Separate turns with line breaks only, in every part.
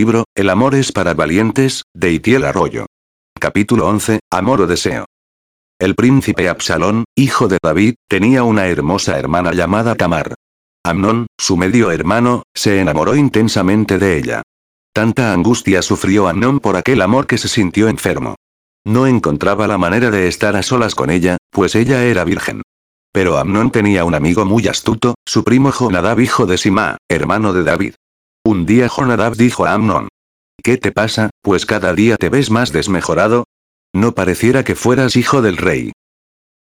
libro, El amor es para valientes, de Itiel Arroyo. Capítulo 11, Amor o Deseo. El príncipe Absalón, hijo de David, tenía una hermosa hermana llamada Tamar. Amnón, su medio hermano, se enamoró intensamente de ella. Tanta angustia sufrió Amnón por aquel amor que se sintió enfermo. No encontraba la manera de estar a solas con ella, pues ella era virgen. Pero Amnón tenía un amigo muy astuto, su primo Jonadab hijo de Sima, hermano de David. Un día Jonadab dijo a Amnón. ¿Qué te pasa, pues cada día te ves más desmejorado? No pareciera que fueras hijo del rey.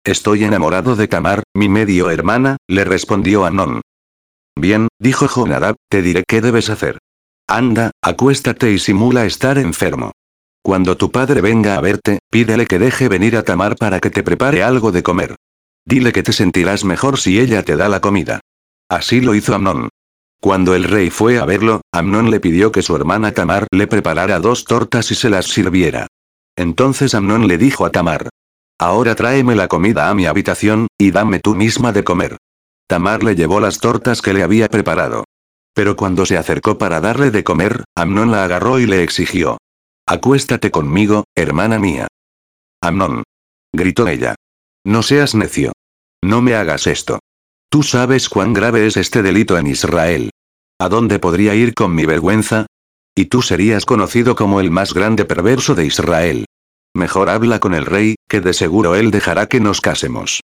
Estoy enamorado de Tamar, mi medio hermana, le respondió Amnón. Bien, dijo Jonadab, te diré qué debes hacer. Anda, acuéstate y simula estar enfermo. Cuando tu padre venga a verte, pídele que deje venir a Tamar para que te prepare algo de comer. Dile que te sentirás mejor si ella te da la comida. Así lo hizo Amnón. Cuando el rey fue a verlo, Amnón le pidió que su hermana Tamar le preparara dos tortas y se las sirviera. Entonces Amnón le dijo a Tamar. Ahora tráeme la comida a mi habitación, y dame tú misma de comer. Tamar le llevó las tortas que le había preparado. Pero cuando se acercó para darle de comer, Amnón la agarró y le exigió. Acuéstate conmigo, hermana mía. Amnón. Gritó ella. No seas necio. No me hagas esto. Tú sabes cuán grave es este delito en Israel. ¿A dónde podría ir con mi vergüenza? Y tú serías conocido como el más grande perverso de Israel. Mejor habla con el rey, que de seguro él dejará que nos casemos.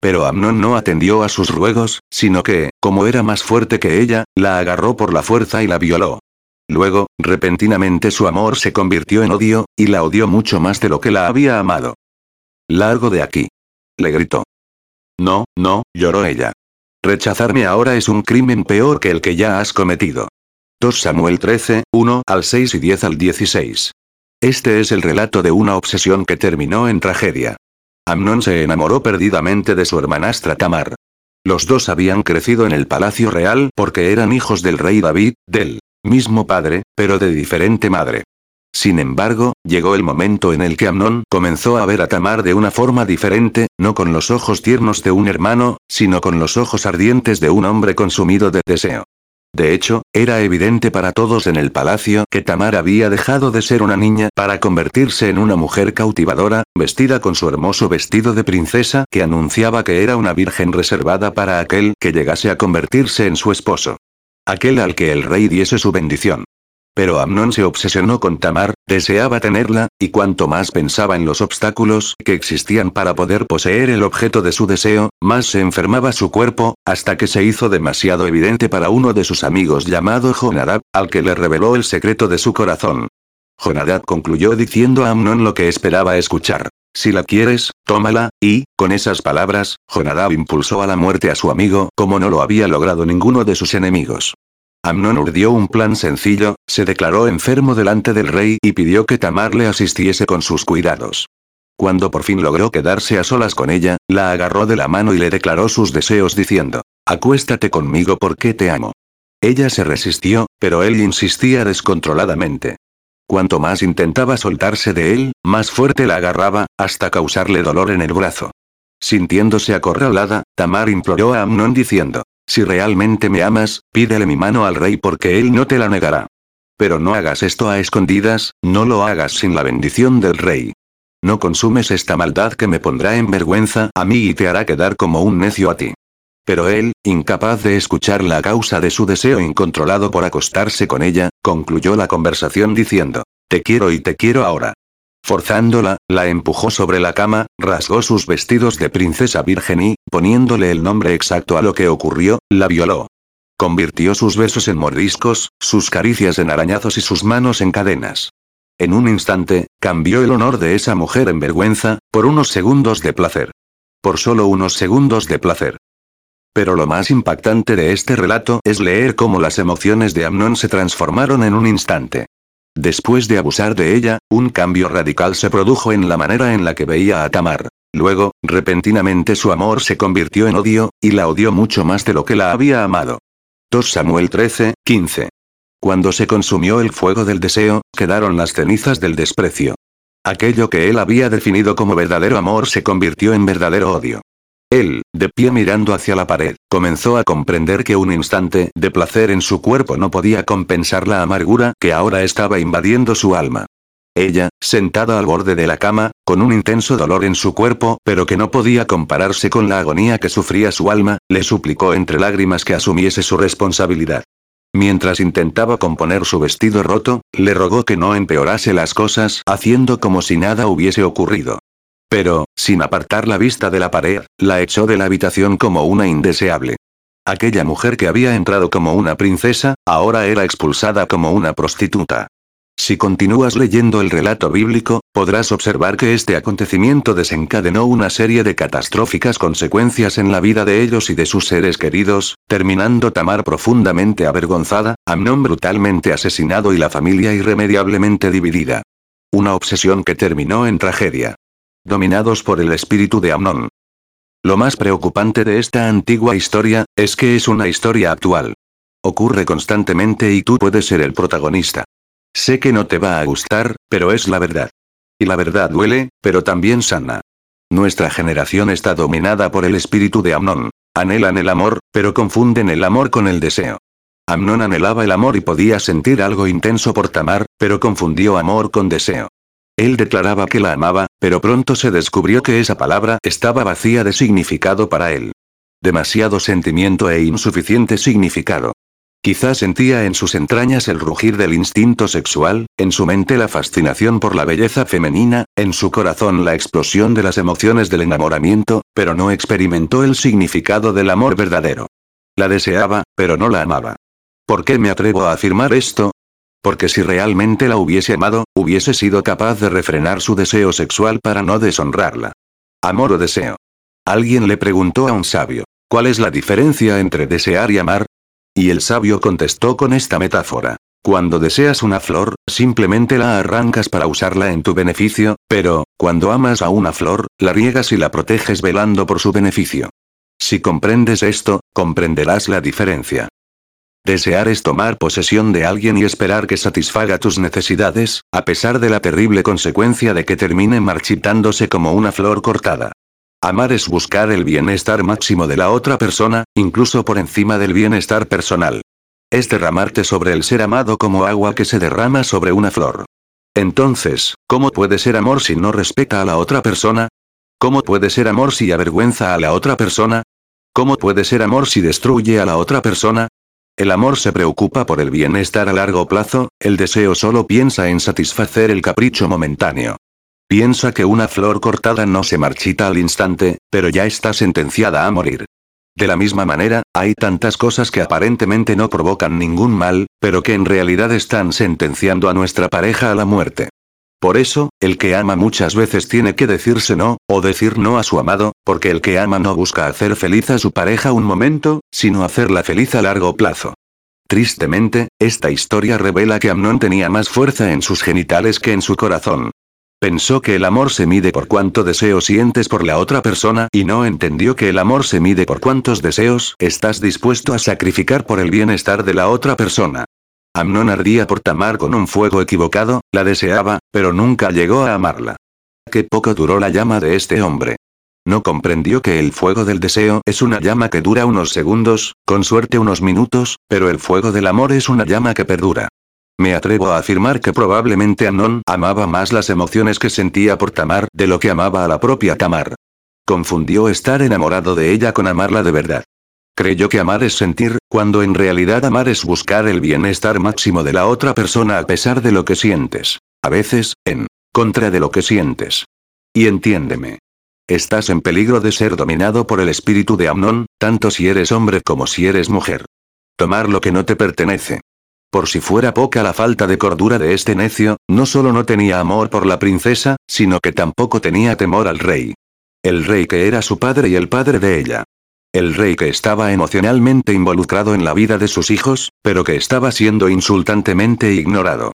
Pero Amnón no atendió a sus ruegos, sino que, como era más fuerte que ella, la agarró por la fuerza y la violó. Luego, repentinamente su amor se convirtió en odio, y la odió mucho más de lo que la había amado. Largo de aquí le gritó. No, no, lloró ella. Rechazarme ahora es un crimen peor que el que ya has cometido. 2 Samuel 13, 1 al 6 y 10 al 16. Este es el relato de una obsesión que terminó en tragedia. Amnón se enamoró perdidamente de su hermanastra Tamar. Los dos habían crecido en el palacio real porque eran hijos del rey David, del mismo padre, pero de diferente madre. Sin embargo, llegó el momento en el que Amnón comenzó a ver a Tamar de una forma diferente, no con los ojos tiernos de un hermano, sino con los ojos ardientes de un hombre consumido de deseo. De hecho, era evidente para todos en el palacio que Tamar había dejado de ser una niña para convertirse en una mujer cautivadora, vestida con su hermoso vestido de princesa que anunciaba que era una virgen reservada para aquel que llegase a convertirse en su esposo. Aquel al que el rey diese su bendición. Pero Amnón se obsesionó con Tamar, deseaba tenerla, y cuanto más pensaba en los obstáculos que existían para poder poseer el objeto de su deseo, más se enfermaba su cuerpo, hasta que se hizo demasiado evidente para uno de sus amigos llamado Jonadab, al que le reveló el secreto de su corazón. Jonadab concluyó diciendo a Amnón lo que esperaba escuchar. Si la quieres, tómala, y, con esas palabras, Jonadab impulsó a la muerte a su amigo como no lo había logrado ninguno de sus enemigos. Amnón urdió un plan sencillo, se declaró enfermo delante del rey y pidió que Tamar le asistiese con sus cuidados. Cuando por fin logró quedarse a solas con ella, la agarró de la mano y le declaró sus deseos diciendo, Acuéstate conmigo porque te amo. Ella se resistió, pero él insistía descontroladamente. Cuanto más intentaba soltarse de él, más fuerte la agarraba, hasta causarle dolor en el brazo. Sintiéndose acorralada, Tamar imploró a Amnón diciendo, si realmente me amas, pídele mi mano al rey porque él no te la negará. Pero no hagas esto a escondidas, no lo hagas sin la bendición del rey. No consumes esta maldad que me pondrá en vergüenza a mí y te hará quedar como un necio a ti. Pero él, incapaz de escuchar la causa de su deseo incontrolado por acostarse con ella, concluyó la conversación diciendo, Te quiero y te quiero ahora. Forzándola, la empujó sobre la cama, rasgó sus vestidos de princesa virgen y, poniéndole el nombre exacto a lo que ocurrió, la violó. Convirtió sus besos en mordiscos, sus caricias en arañazos y sus manos en cadenas. En un instante, cambió el honor de esa mujer en vergüenza, por unos segundos de placer. Por solo unos segundos de placer. Pero lo más impactante de este relato es leer cómo las emociones de Amnon se transformaron en un instante. Después de abusar de ella, un cambio radical se produjo en la manera en la que veía a Tamar. Luego, repentinamente su amor se convirtió en odio, y la odió mucho más de lo que la había amado. 2 Samuel 13, 15. Cuando se consumió el fuego del deseo, quedaron las cenizas del desprecio. Aquello que él había definido como verdadero amor se convirtió en verdadero odio. Él, de pie mirando hacia la pared, comenzó a comprender que un instante de placer en su cuerpo no podía compensar la amargura que ahora estaba invadiendo su alma. Ella, sentada al borde de la cama, con un intenso dolor en su cuerpo, pero que no podía compararse con la agonía que sufría su alma, le suplicó entre lágrimas que asumiese su responsabilidad. Mientras intentaba componer su vestido roto, le rogó que no empeorase las cosas, haciendo como si nada hubiese ocurrido. Pero, sin apartar la vista de la pared, la echó de la habitación como una indeseable. Aquella mujer que había entrado como una princesa, ahora era expulsada como una prostituta. Si continúas leyendo el relato bíblico, podrás observar que este acontecimiento desencadenó una serie de catastróficas consecuencias en la vida de ellos y de sus seres queridos, terminando Tamar profundamente avergonzada, Amnón brutalmente asesinado y la familia irremediablemente dividida. Una obsesión que terminó en tragedia. Dominados por el espíritu de Amnón. Lo más preocupante de esta antigua historia, es que es una historia actual. Ocurre constantemente y tú puedes ser el protagonista. Sé que no te va a gustar, pero es la verdad. Y la verdad duele, pero también sana. Nuestra generación está dominada por el espíritu de Amnón. Anhelan el amor, pero confunden el amor con el deseo. Amnón anhelaba el amor y podía sentir algo intenso por Tamar, pero confundió amor con deseo. Él declaraba que la amaba, pero pronto se descubrió que esa palabra estaba vacía de significado para él. Demasiado sentimiento e insuficiente significado. Quizás sentía en sus entrañas el rugir del instinto sexual, en su mente la fascinación por la belleza femenina, en su corazón la explosión de las emociones del enamoramiento, pero no experimentó el significado del amor verdadero. La deseaba, pero no la amaba. ¿Por qué me atrevo a afirmar esto? Porque si realmente la hubiese amado, hubiese sido capaz de refrenar su deseo sexual para no deshonrarla. Amor o deseo. Alguien le preguntó a un sabio, ¿cuál es la diferencia entre desear y amar? Y el sabio contestó con esta metáfora. Cuando deseas una flor, simplemente la arrancas para usarla en tu beneficio, pero, cuando amas a una flor, la riegas y la proteges velando por su beneficio. Si comprendes esto, comprenderás la diferencia. Desear es tomar posesión de alguien y esperar que satisfaga tus necesidades, a pesar de la terrible consecuencia de que termine marchitándose como una flor cortada. Amar es buscar el bienestar máximo de la otra persona, incluso por encima del bienestar personal. Es derramarte sobre el ser amado como agua que se derrama sobre una flor. Entonces, ¿cómo puede ser amor si no respeta a la otra persona? ¿Cómo puede ser amor si avergüenza a la otra persona? ¿Cómo puede ser amor si destruye a la otra persona? El amor se preocupa por el bienestar a largo plazo, el deseo solo piensa en satisfacer el capricho momentáneo. Piensa que una flor cortada no se marchita al instante, pero ya está sentenciada a morir. De la misma manera, hay tantas cosas que aparentemente no provocan ningún mal, pero que en realidad están sentenciando a nuestra pareja a la muerte. Por eso, el que ama muchas veces tiene que decirse no, o decir no a su amado, porque el que ama no busca hacer feliz a su pareja un momento, sino hacerla feliz a largo plazo. Tristemente, esta historia revela que Amnon tenía más fuerza en sus genitales que en su corazón. Pensó que el amor se mide por cuánto deseo sientes por la otra persona y no entendió que el amor se mide por cuántos deseos estás dispuesto a sacrificar por el bienestar de la otra persona. Amnon ardía por Tamar con un fuego equivocado, la deseaba, pero nunca llegó a amarla. Qué poco duró la llama de este hombre. No comprendió que el fuego del deseo es una llama que dura unos segundos, con suerte unos minutos, pero el fuego del amor es una llama que perdura. Me atrevo a afirmar que probablemente Anon amaba más las emociones que sentía por Tamar de lo que amaba a la propia Tamar. Confundió estar enamorado de ella con amarla de verdad. Creyó que amar es sentir, cuando en realidad amar es buscar el bienestar máximo de la otra persona a pesar de lo que sientes. A veces, en contra de lo que sientes. Y entiéndeme. Estás en peligro de ser dominado por el espíritu de Amnon, tanto si eres hombre como si eres mujer. Tomar lo que no te pertenece. Por si fuera poca la falta de cordura de este necio, no solo no tenía amor por la princesa, sino que tampoco tenía temor al rey. El rey que era su padre y el padre de ella. El rey que estaba emocionalmente involucrado en la vida de sus hijos, pero que estaba siendo insultantemente ignorado.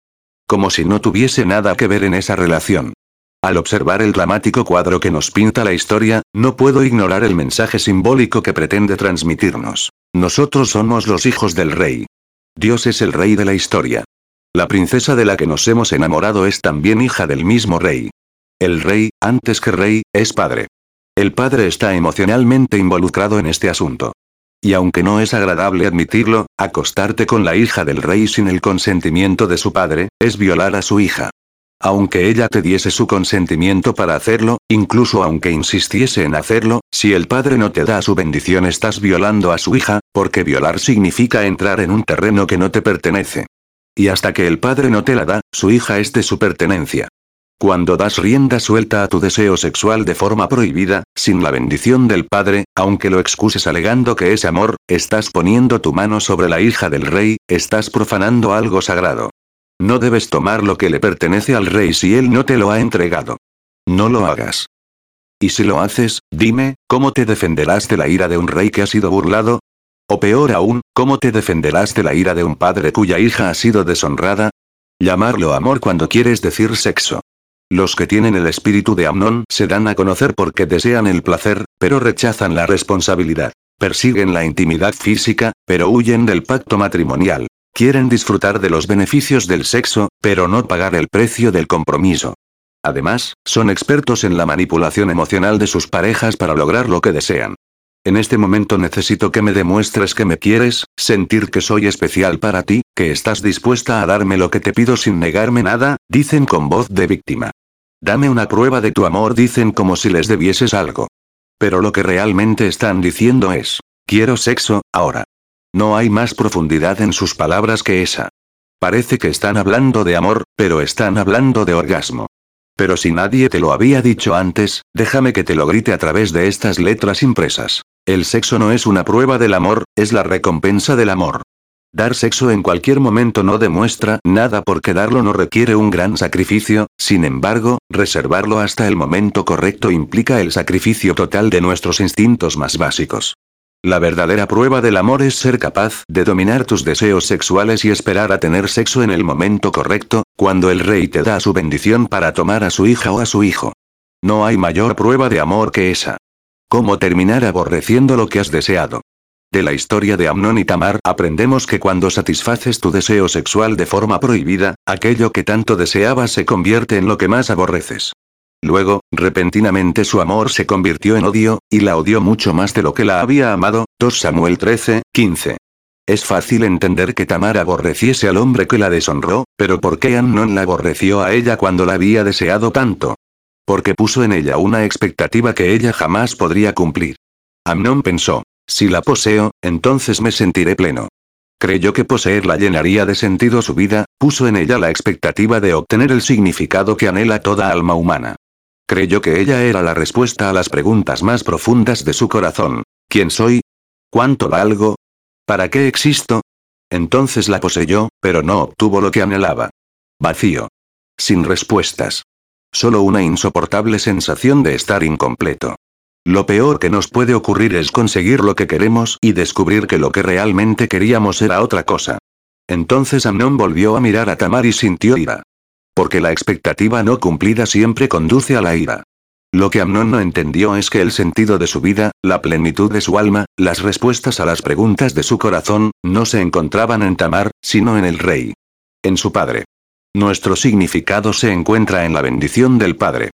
Como si no tuviese nada que ver en esa relación. Al observar el dramático cuadro que nos pinta la historia, no puedo ignorar el mensaje simbólico que pretende transmitirnos. Nosotros somos los hijos del rey. Dios es el rey de la historia. La princesa de la que nos hemos enamorado es también hija del mismo rey. El rey, antes que rey, es padre. El padre está emocionalmente involucrado en este asunto. Y aunque no es agradable admitirlo, acostarte con la hija del rey sin el consentimiento de su padre, es violar a su hija. Aunque ella te diese su consentimiento para hacerlo, incluso aunque insistiese en hacerlo, si el padre no te da su bendición estás violando a su hija, porque violar significa entrar en un terreno que no te pertenece. Y hasta que el padre no te la da, su hija es de su pertenencia. Cuando das rienda suelta a tu deseo sexual de forma prohibida, sin la bendición del padre, aunque lo excuses alegando que es amor, estás poniendo tu mano sobre la hija del rey, estás profanando algo sagrado. No debes tomar lo que le pertenece al rey si él no te lo ha entregado. No lo hagas. Y si lo haces, dime, ¿cómo te defenderás de la ira de un rey que ha sido burlado? O peor aún, ¿cómo te defenderás de la ira de un padre cuya hija ha sido deshonrada? Llamarlo amor cuando quieres decir sexo. Los que tienen el espíritu de Amnón se dan a conocer porque desean el placer, pero rechazan la responsabilidad. Persiguen la intimidad física, pero huyen del pacto matrimonial. Quieren disfrutar de los beneficios del sexo, pero no pagar el precio del compromiso. Además, son expertos en la manipulación emocional de sus parejas para lograr lo que desean. En este momento necesito que me demuestres que me quieres, sentir que soy especial para ti, que estás dispuesta a darme lo que te pido sin negarme nada, dicen con voz de víctima. Dame una prueba de tu amor, dicen como si les debieses algo. Pero lo que realmente están diciendo es, quiero sexo, ahora. No hay más profundidad en sus palabras que esa. Parece que están hablando de amor, pero están hablando de orgasmo. Pero si nadie te lo había dicho antes, déjame que te lo grite a través de estas letras impresas. El sexo no es una prueba del amor, es la recompensa del amor. Dar sexo en cualquier momento no demuestra nada porque darlo no requiere un gran sacrificio, sin embargo, reservarlo hasta el momento correcto implica el sacrificio total de nuestros instintos más básicos. La verdadera prueba del amor es ser capaz de dominar tus deseos sexuales y esperar a tener sexo en el momento correcto, cuando el rey te da su bendición para tomar a su hija o a su hijo. No hay mayor prueba de amor que esa. ¿Cómo terminar aborreciendo lo que has deseado? De la historia de Amnon y Tamar aprendemos que cuando satisfaces tu deseo sexual de forma prohibida, aquello que tanto deseabas se convierte en lo que más aborreces. Luego, repentinamente su amor se convirtió en odio, y la odió mucho más de lo que la había amado. 2 Samuel 13, 15. Es fácil entender que Tamar aborreciese al hombre que la deshonró, pero ¿por qué Amnon la aborreció a ella cuando la había deseado tanto? Porque puso en ella una expectativa que ella jamás podría cumplir. Amnon pensó, si la poseo, entonces me sentiré pleno. Creyó que poseerla llenaría de sentido su vida, puso en ella la expectativa de obtener el significado que anhela toda alma humana. Creyó que ella era la respuesta a las preguntas más profundas de su corazón. ¿Quién soy? ¿Cuánto valgo? ¿Para qué existo? Entonces la poseyó, pero no obtuvo lo que anhelaba. Vacío. Sin respuestas. Solo una insoportable sensación de estar incompleto. Lo peor que nos puede ocurrir es conseguir lo que queremos y descubrir que lo que realmente queríamos era otra cosa. Entonces Amnon volvió a mirar a Tamar y sintió ira. Porque la expectativa no cumplida siempre conduce a la ira. Lo que Amnon no entendió es que el sentido de su vida, la plenitud de su alma, las respuestas a las preguntas de su corazón, no se encontraban en Tamar, sino en el rey. En su padre. Nuestro significado se encuentra en la bendición del padre.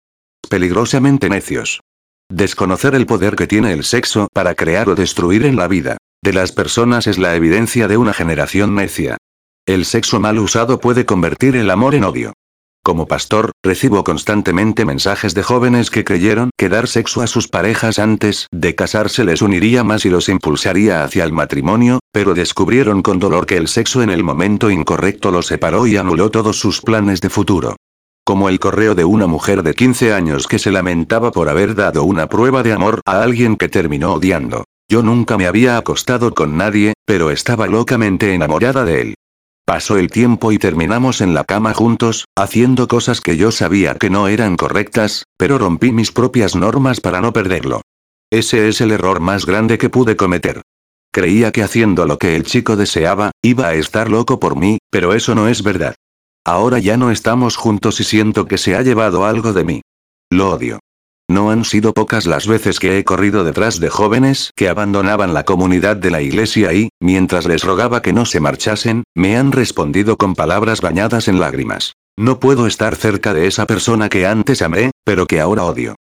Peligrosamente necios. Desconocer el poder que tiene el sexo para crear o destruir en la vida de las personas es la evidencia de una generación necia. El sexo mal usado puede convertir el amor en odio. Como pastor, recibo constantemente mensajes de jóvenes que creyeron que dar sexo a sus parejas antes de casarse les uniría más y los impulsaría hacia el matrimonio, pero descubrieron con dolor que el sexo en el momento incorrecto los separó y anuló todos sus planes de futuro. Como el correo de una mujer de 15 años que se lamentaba por haber dado una prueba de amor a alguien que terminó odiando. Yo nunca me había acostado con nadie, pero estaba locamente enamorada de él. Pasó el tiempo y terminamos en la cama juntos, haciendo cosas que yo sabía que no eran correctas, pero rompí mis propias normas para no perderlo. Ese es el error más grande que pude cometer. Creía que haciendo lo que el chico deseaba, iba a estar loco por mí, pero eso no es verdad. Ahora ya no estamos juntos y siento que se ha llevado algo de mí. Lo odio. No han sido pocas las veces que he corrido detrás de jóvenes que abandonaban la comunidad de la iglesia y, mientras les rogaba que no se marchasen, me han respondido con palabras bañadas en lágrimas. No puedo estar cerca de esa persona que antes amé, pero que ahora odio.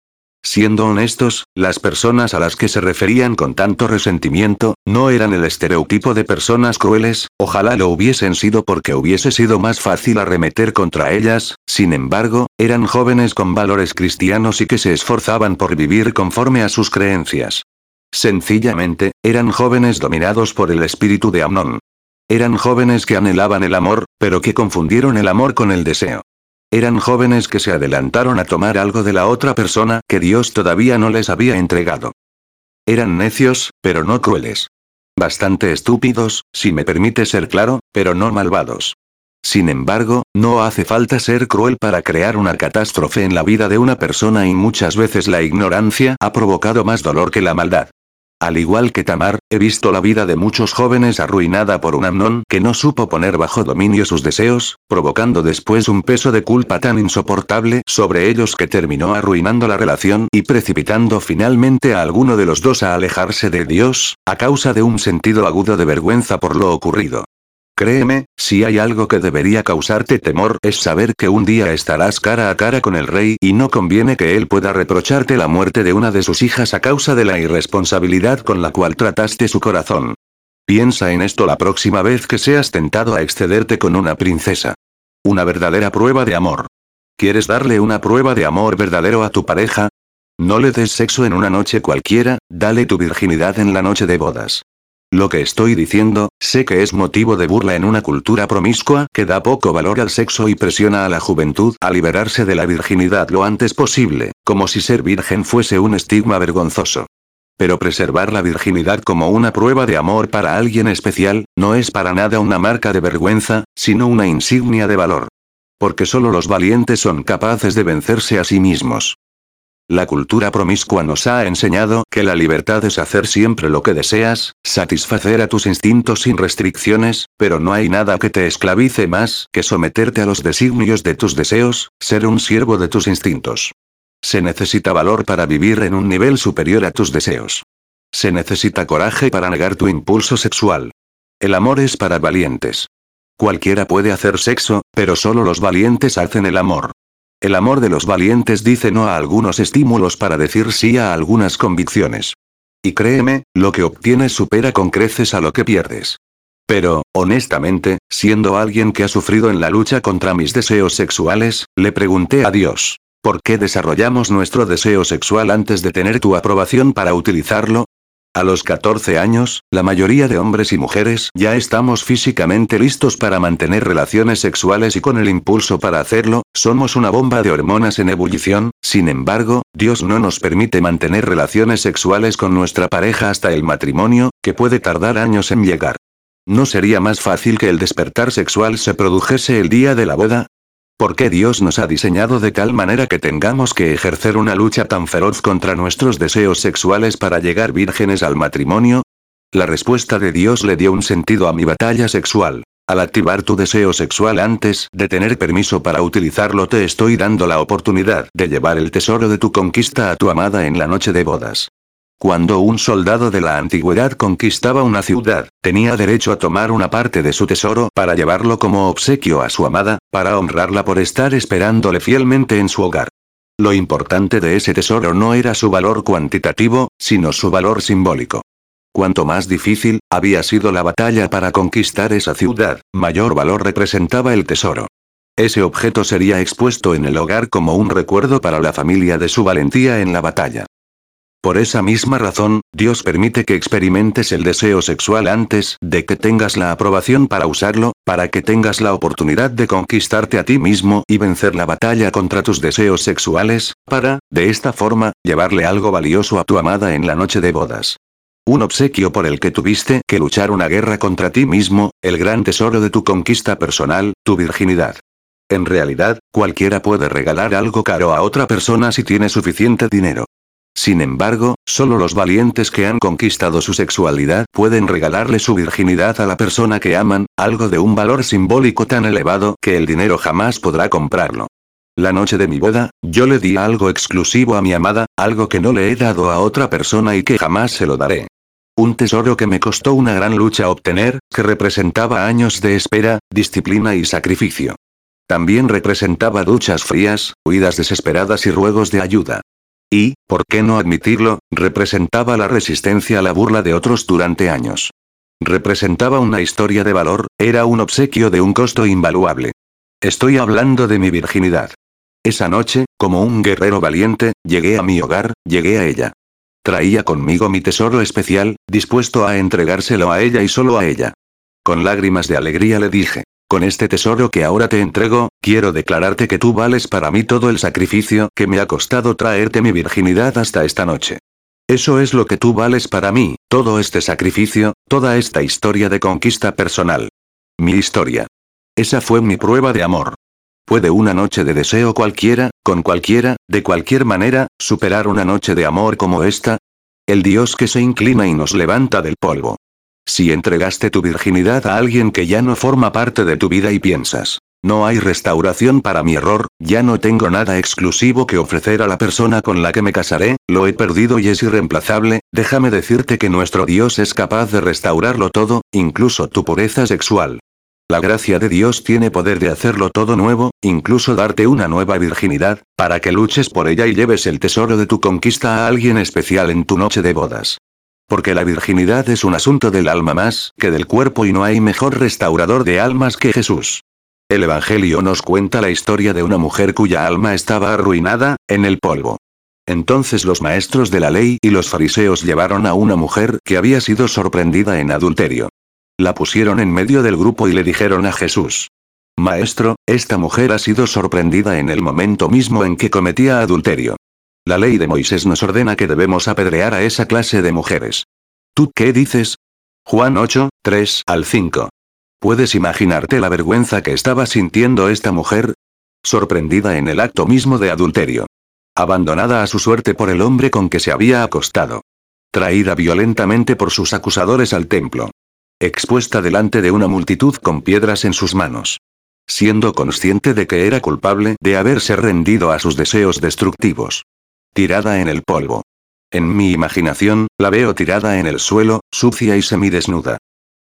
Siendo honestos, las personas a las que se referían con tanto resentimiento, no eran el estereotipo de personas crueles, ojalá lo hubiesen sido porque hubiese sido más fácil arremeter contra ellas, sin embargo, eran jóvenes con valores cristianos y que se esforzaban por vivir conforme a sus creencias. Sencillamente, eran jóvenes dominados por el espíritu de Amnón. Eran jóvenes que anhelaban el amor, pero que confundieron el amor con el deseo. Eran jóvenes que se adelantaron a tomar algo de la otra persona que Dios todavía no les había entregado. Eran necios, pero no crueles. Bastante estúpidos, si me permite ser claro, pero no malvados. Sin embargo, no hace falta ser cruel para crear una catástrofe en la vida de una persona y muchas veces la ignorancia ha provocado más dolor que la maldad. Al igual que Tamar, he visto la vida de muchos jóvenes arruinada por un Amnón que no supo poner bajo dominio sus deseos, provocando después un peso de culpa tan insoportable sobre ellos que terminó arruinando la relación y precipitando finalmente a alguno de los dos a alejarse de Dios, a causa de un sentido agudo de vergüenza por lo ocurrido. Créeme, si hay algo que debería causarte temor es saber que un día estarás cara a cara con el rey y no conviene que él pueda reprocharte la muerte de una de sus hijas a causa de la irresponsabilidad con la cual trataste su corazón. Piensa en esto la próxima vez que seas tentado a excederte con una princesa. Una verdadera prueba de amor. ¿Quieres darle una prueba de amor verdadero a tu pareja? No le des sexo en una noche cualquiera, dale tu virginidad en la noche de bodas. Lo que estoy diciendo, sé que es motivo de burla en una cultura promiscua que da poco valor al sexo y presiona a la juventud a liberarse de la virginidad lo antes posible, como si ser virgen fuese un estigma vergonzoso. Pero preservar la virginidad como una prueba de amor para alguien especial, no es para nada una marca de vergüenza, sino una insignia de valor. Porque solo los valientes son capaces de vencerse a sí mismos. La cultura promiscua nos ha enseñado que la libertad es hacer siempre lo que deseas, satisfacer a tus instintos sin restricciones, pero no hay nada que te esclavice más que someterte a los designios de tus deseos, ser un siervo de tus instintos. Se necesita valor para vivir en un nivel superior a tus deseos. Se necesita coraje para negar tu impulso sexual. El amor es para valientes. Cualquiera puede hacer sexo, pero solo los valientes hacen el amor. El amor de los valientes dice no a algunos estímulos para decir sí a algunas convicciones. Y créeme, lo que obtienes supera con creces a lo que pierdes. Pero, honestamente, siendo alguien que ha sufrido en la lucha contra mis deseos sexuales, le pregunté a Dios, ¿por qué desarrollamos nuestro deseo sexual antes de tener tu aprobación para utilizarlo? A los 14 años, la mayoría de hombres y mujeres ya estamos físicamente listos para mantener relaciones sexuales y con el impulso para hacerlo, somos una bomba de hormonas en ebullición, sin embargo, Dios no nos permite mantener relaciones sexuales con nuestra pareja hasta el matrimonio, que puede tardar años en llegar. ¿No sería más fácil que el despertar sexual se produjese el día de la boda? ¿Por qué Dios nos ha diseñado de tal manera que tengamos que ejercer una lucha tan feroz contra nuestros deseos sexuales para llegar vírgenes al matrimonio? La respuesta de Dios le dio un sentido a mi batalla sexual. Al activar tu deseo sexual antes de tener permiso para utilizarlo te estoy dando la oportunidad de llevar el tesoro de tu conquista a tu amada en la noche de bodas. Cuando un soldado de la antigüedad conquistaba una ciudad, tenía derecho a tomar una parte de su tesoro para llevarlo como obsequio a su amada, para honrarla por estar esperándole fielmente en su hogar. Lo importante de ese tesoro no era su valor cuantitativo, sino su valor simbólico. Cuanto más difícil había sido la batalla para conquistar esa ciudad, mayor valor representaba el tesoro. Ese objeto sería expuesto en el hogar como un recuerdo para la familia de su valentía en la batalla. Por esa misma razón, Dios permite que experimentes el deseo sexual antes de que tengas la aprobación para usarlo, para que tengas la oportunidad de conquistarte a ti mismo y vencer la batalla contra tus deseos sexuales, para, de esta forma, llevarle algo valioso a tu amada en la noche de bodas. Un obsequio por el que tuviste que luchar una guerra contra ti mismo, el gran tesoro de tu conquista personal, tu virginidad. En realidad, cualquiera puede regalar algo caro a otra persona si tiene suficiente dinero. Sin embargo, solo los valientes que han conquistado su sexualidad pueden regalarle su virginidad a la persona que aman, algo de un valor simbólico tan elevado que el dinero jamás podrá comprarlo. La noche de mi boda, yo le di algo exclusivo a mi amada, algo que no le he dado a otra persona y que jamás se lo daré. Un tesoro que me costó una gran lucha obtener, que representaba años de espera, disciplina y sacrificio. También representaba duchas frías, huidas desesperadas y ruegos de ayuda. Y, por qué no admitirlo, representaba la resistencia a la burla de otros durante años. Representaba una historia de valor, era un obsequio de un costo invaluable. Estoy hablando de mi virginidad. Esa noche, como un guerrero valiente, llegué a mi hogar, llegué a ella. Traía conmigo mi tesoro especial, dispuesto a entregárselo a ella y solo a ella. Con lágrimas de alegría le dije, con este tesoro que ahora te entrego, quiero declararte que tú vales para mí todo el sacrificio que me ha costado traerte mi virginidad hasta esta noche. Eso es lo que tú vales para mí, todo este sacrificio, toda esta historia de conquista personal. Mi historia. Esa fue mi prueba de amor. ¿Puede una noche de deseo cualquiera, con cualquiera, de cualquier manera, superar una noche de amor como esta? El Dios que se inclina y nos levanta del polvo. Si entregaste tu virginidad a alguien que ya no forma parte de tu vida y piensas, no hay restauración para mi error, ya no tengo nada exclusivo que ofrecer a la persona con la que me casaré, lo he perdido y es irreemplazable, déjame decirte que nuestro Dios es capaz de restaurarlo todo, incluso tu pureza sexual. La gracia de Dios tiene poder de hacerlo todo nuevo, incluso darte una nueva virginidad, para que luches por ella y lleves el tesoro de tu conquista a alguien especial en tu noche de bodas. Porque la virginidad es un asunto del alma más que del cuerpo y no hay mejor restaurador de almas que Jesús. El Evangelio nos cuenta la historia de una mujer cuya alma estaba arruinada, en el polvo. Entonces los maestros de la ley y los fariseos llevaron a una mujer que había sido sorprendida en adulterio. La pusieron en medio del grupo y le dijeron a Jesús. Maestro, esta mujer ha sido sorprendida en el momento mismo en que cometía adulterio. La ley de Moisés nos ordena que debemos apedrear a esa clase de mujeres. ¿Tú qué dices? Juan 8, 3 al 5. ¿Puedes imaginarte la vergüenza que estaba sintiendo esta mujer? Sorprendida en el acto mismo de adulterio. Abandonada a su suerte por el hombre con que se había acostado. Traída violentamente por sus acusadores al templo expuesta delante de una multitud con piedras en sus manos. Siendo consciente de que era culpable de haberse rendido a sus deseos destructivos. Tirada en el polvo. En mi imaginación, la veo tirada en el suelo, sucia y semidesnuda.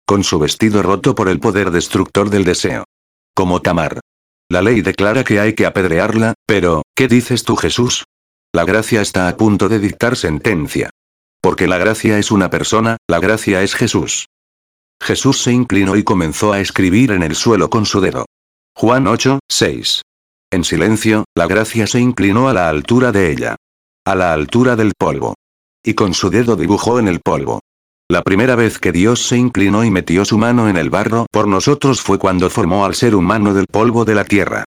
Con su vestido roto por el poder destructor del deseo. Como Tamar. La ley declara que hay que apedrearla, pero, ¿qué dices tú Jesús? La gracia está a punto de dictar sentencia. Porque la gracia es una persona, la gracia es Jesús. Jesús se inclinó y comenzó a escribir en el suelo con su dedo. Juan 8, 6. En silencio, la gracia se inclinó a la altura de ella. A la altura del polvo. Y con su dedo dibujó en el polvo. La primera vez que Dios se inclinó y metió su mano en el barro por nosotros fue cuando formó al ser humano del polvo de la tierra.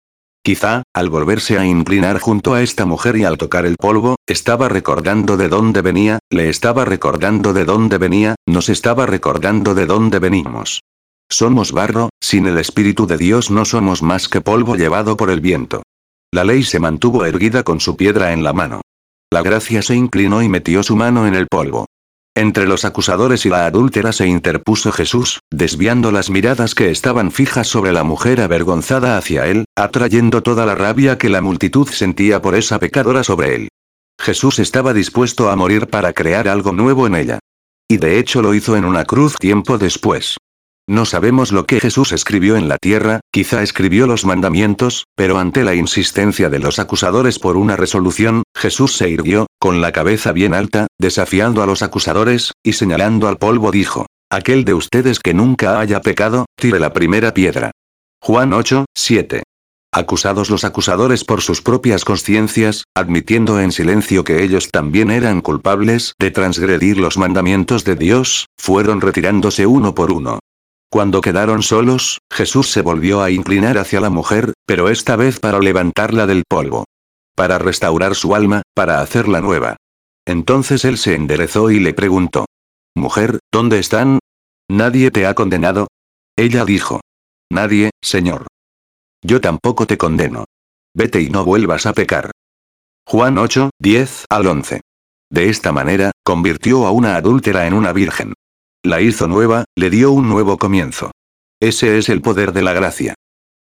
Quizá, al volverse a inclinar junto a esta mujer y al tocar el polvo, estaba recordando de dónde venía, le estaba recordando de dónde venía, nos estaba recordando de dónde venimos. Somos barro, sin el Espíritu de Dios no somos más que polvo llevado por el viento. La ley se mantuvo erguida con su piedra en la mano. La gracia se inclinó y metió su mano en el polvo. Entre los acusadores y la adúltera se interpuso Jesús, desviando las miradas que estaban fijas sobre la mujer avergonzada hacia él, atrayendo toda la rabia que la multitud sentía por esa pecadora sobre él. Jesús estaba dispuesto a morir para crear algo nuevo en ella. Y de hecho lo hizo en una cruz tiempo después. No sabemos lo que Jesús escribió en la tierra, quizá escribió los mandamientos, pero ante la insistencia de los acusadores por una resolución, Jesús se irguió, con la cabeza bien alta, desafiando a los acusadores, y señalando al polvo dijo, Aquel de ustedes que nunca haya pecado, tire la primera piedra. Juan 8, 7. Acusados los acusadores por sus propias conciencias, admitiendo en silencio que ellos también eran culpables de transgredir los mandamientos de Dios, fueron retirándose uno por uno. Cuando quedaron solos, Jesús se volvió a inclinar hacia la mujer, pero esta vez para levantarla del polvo. Para restaurar su alma, para hacerla nueva. Entonces él se enderezó y le preguntó. Mujer, ¿dónde están? ¿Nadie te ha condenado? Ella dijo. Nadie, Señor. Yo tampoco te condeno. Vete y no vuelvas a pecar. Juan 8, 10 al 11. De esta manera, convirtió a una adúltera en una virgen. La hizo nueva, le dio un nuevo comienzo. Ese es el poder de la gracia.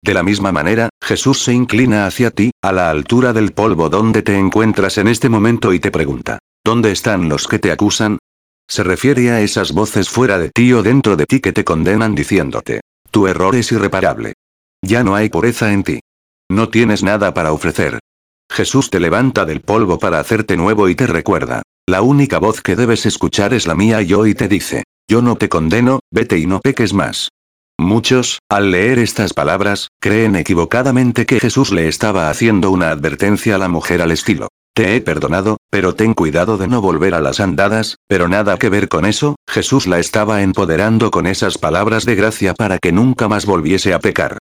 De la misma manera, Jesús se inclina hacia ti, a la altura del polvo donde te encuentras en este momento y te pregunta, ¿dónde están los que te acusan? Se refiere a esas voces fuera de ti o dentro de ti que te condenan diciéndote, tu error es irreparable. Ya no hay pureza en ti. No tienes nada para ofrecer. Jesús te levanta del polvo para hacerte nuevo y te recuerda. La única voz que debes escuchar es la mía y yo y te dice. Yo no te condeno, vete y no peques más. Muchos, al leer estas palabras, creen equivocadamente que Jesús le estaba haciendo una advertencia a la mujer al estilo. Te he perdonado, pero ten cuidado de no volver a las andadas, pero nada que ver con eso, Jesús la estaba empoderando con esas palabras de gracia para que nunca más volviese a pecar.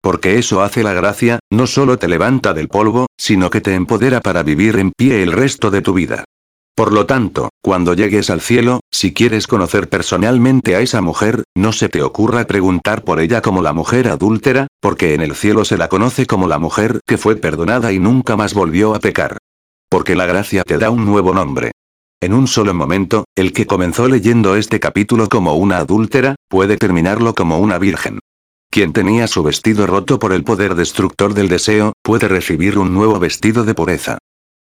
Porque eso hace la gracia, no solo te levanta del polvo, sino que te empodera para vivir en pie el resto de tu vida. Por lo tanto, cuando llegues al cielo, si quieres conocer personalmente a esa mujer, no se te ocurra preguntar por ella como la mujer adúltera, porque en el cielo se la conoce como la mujer que fue perdonada y nunca más volvió a pecar. Porque la gracia te da un nuevo nombre. En un solo momento, el que comenzó leyendo este capítulo como una adúltera, puede terminarlo como una virgen. Quien tenía su vestido roto por el poder destructor del deseo, puede recibir un nuevo vestido de pureza.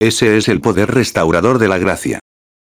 Ese es el poder restaurador de la gracia.